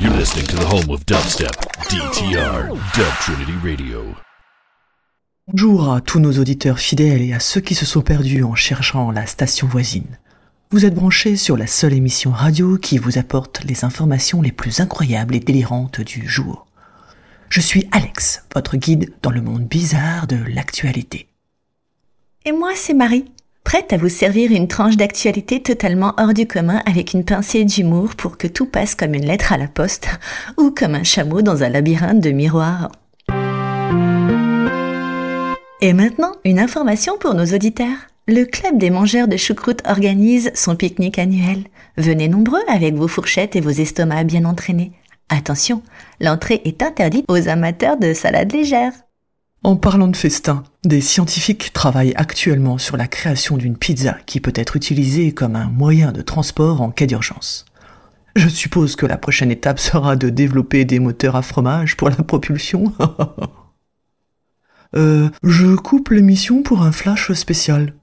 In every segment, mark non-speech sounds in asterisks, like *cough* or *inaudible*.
You're listening to the home of dubstep, DTR, Dub Trinity Radio. Bonjour à tous nos auditeurs fidèles et à ceux qui se sont perdus en cherchant la station voisine. Vous êtes branchés sur la seule émission radio qui vous apporte les informations les plus incroyables et délirantes du jour. Je suis Alex, votre guide dans le monde bizarre de l'actualité. Et moi, c'est Marie, prête à vous servir une tranche d'actualité totalement hors du commun avec une pincée d'humour pour que tout passe comme une lettre à la poste ou comme un chameau dans un labyrinthe de miroirs. Et maintenant, une information pour nos auditeurs. Le club des mangeurs de choucroute organise son pique-nique annuel. Venez nombreux avec vos fourchettes et vos estomacs bien entraînés. Attention, l'entrée est interdite aux amateurs de salade légère. En parlant de festin, des scientifiques travaillent actuellement sur la création d'une pizza qui peut être utilisée comme un moyen de transport en cas d'urgence. Je suppose que la prochaine étape sera de développer des moteurs à fromage pour la propulsion. *laughs* euh, je coupe l'émission pour un flash spécial.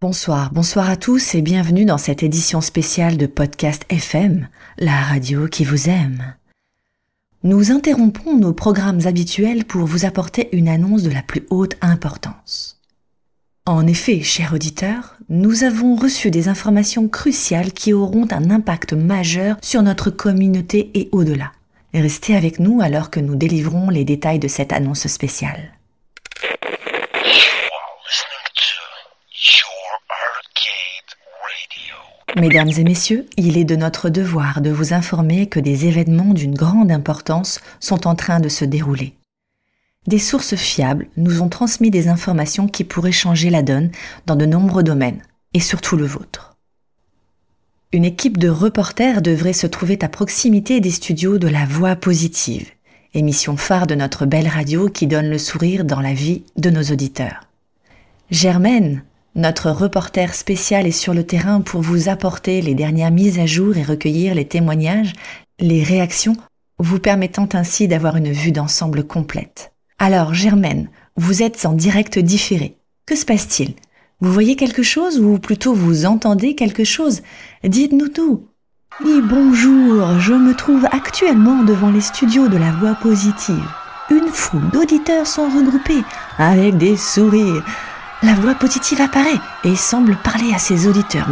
Bonsoir, bonsoir à tous et bienvenue dans cette édition spéciale de Podcast FM, la radio qui vous aime. Nous interrompons nos programmes habituels pour vous apporter une annonce de la plus haute importance. En effet, chers auditeurs, nous avons reçu des informations cruciales qui auront un impact majeur sur notre communauté et au-delà. Restez avec nous alors que nous délivrons les détails de cette annonce spéciale. Mesdames et messieurs, il est de notre devoir de vous informer que des événements d'une grande importance sont en train de se dérouler. Des sources fiables nous ont transmis des informations qui pourraient changer la donne dans de nombreux domaines, et surtout le vôtre. Une équipe de reporters devrait se trouver à proximité des studios de La Voix Positive, émission phare de notre belle radio qui donne le sourire dans la vie de nos auditeurs. Germaine, notre reporter spécial est sur le terrain pour vous apporter les dernières mises à jour et recueillir les témoignages, les réactions, vous permettant ainsi d'avoir une vue d'ensemble complète. Alors, Germaine, vous êtes en direct différé. Que se passe-t-il? Vous voyez quelque chose ou plutôt vous entendez quelque chose? Dites-nous tout. Oui, bonjour, je me trouve actuellement devant les studios de la voix positive. Une foule d'auditeurs sont regroupés avec des sourires la voix positive apparaît et semble parler à ses auditeurs.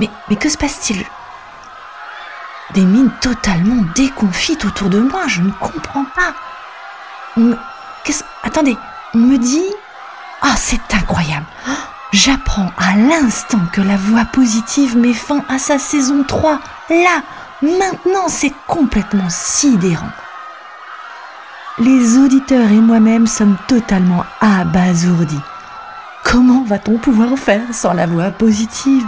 Mais, mais, que se passe-t-il? Des mines totalement déconfites autour de moi, je ne comprends pas. Attendez, on me dit Ah, c'est incroyable J'apprends à l'instant que la voix positive met fin à sa saison 3. Là, maintenant, c'est complètement sidérant. Les auditeurs et moi-même sommes totalement abasourdis. Comment va-t-on pouvoir faire sans la voix positive?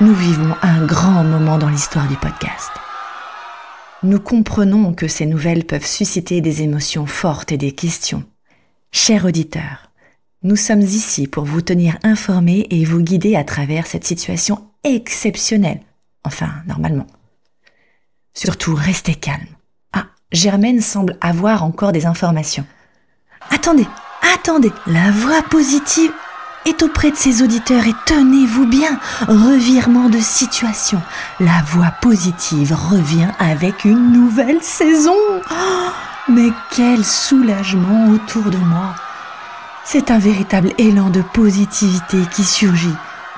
Nous vivons un grand moment dans l'histoire du podcast. Nous comprenons que ces nouvelles peuvent susciter des émotions fortes et des questions. Chers auditeurs, nous sommes ici pour vous tenir informés et vous guider à travers cette situation exceptionnelle. Enfin, normalement. Surtout, restez calme. Ah, Germaine semble avoir encore des informations. Attendez, Attendez, la voix positive est auprès de ses auditeurs et tenez-vous bien, revirement de situation. La voix positive revient avec une nouvelle saison. Oh, mais quel soulagement autour de moi. C'est un véritable élan de positivité qui surgit.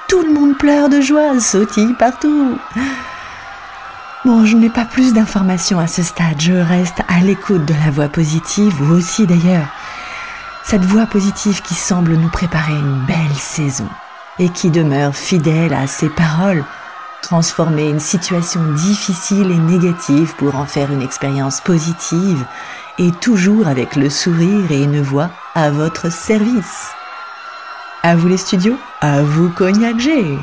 Tout le monde pleure de joie, sautille partout. Bon, je n'ai pas plus d'informations à ce stade. Je reste à l'écoute de la voix positive, vous aussi d'ailleurs. Cette voix positive qui semble nous préparer une belle saison et qui demeure fidèle à ses paroles, transformer une situation difficile et négative pour en faire une expérience positive et toujours avec le sourire et une voix à votre service. À vous les studios, à vous Cognac G.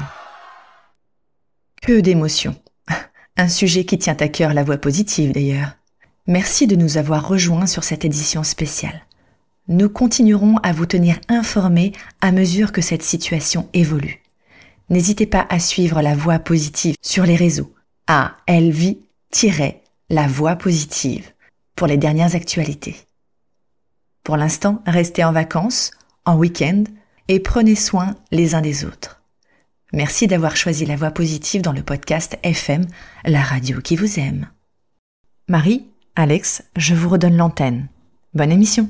Que d'émotions. *laughs* Un sujet qui tient à cœur la voix positive d'ailleurs. Merci de nous avoir rejoints sur cette édition spéciale. Nous continuerons à vous tenir informés à mesure que cette situation évolue. N'hésitez pas à suivre la voie positive sur les réseaux à elvie-la voie positive pour les dernières actualités. Pour l'instant, restez en vacances, en week-end et prenez soin les uns des autres. Merci d'avoir choisi la voix positive dans le podcast FM, la radio qui vous aime. Marie, Alex, je vous redonne l'antenne. Bonne émission.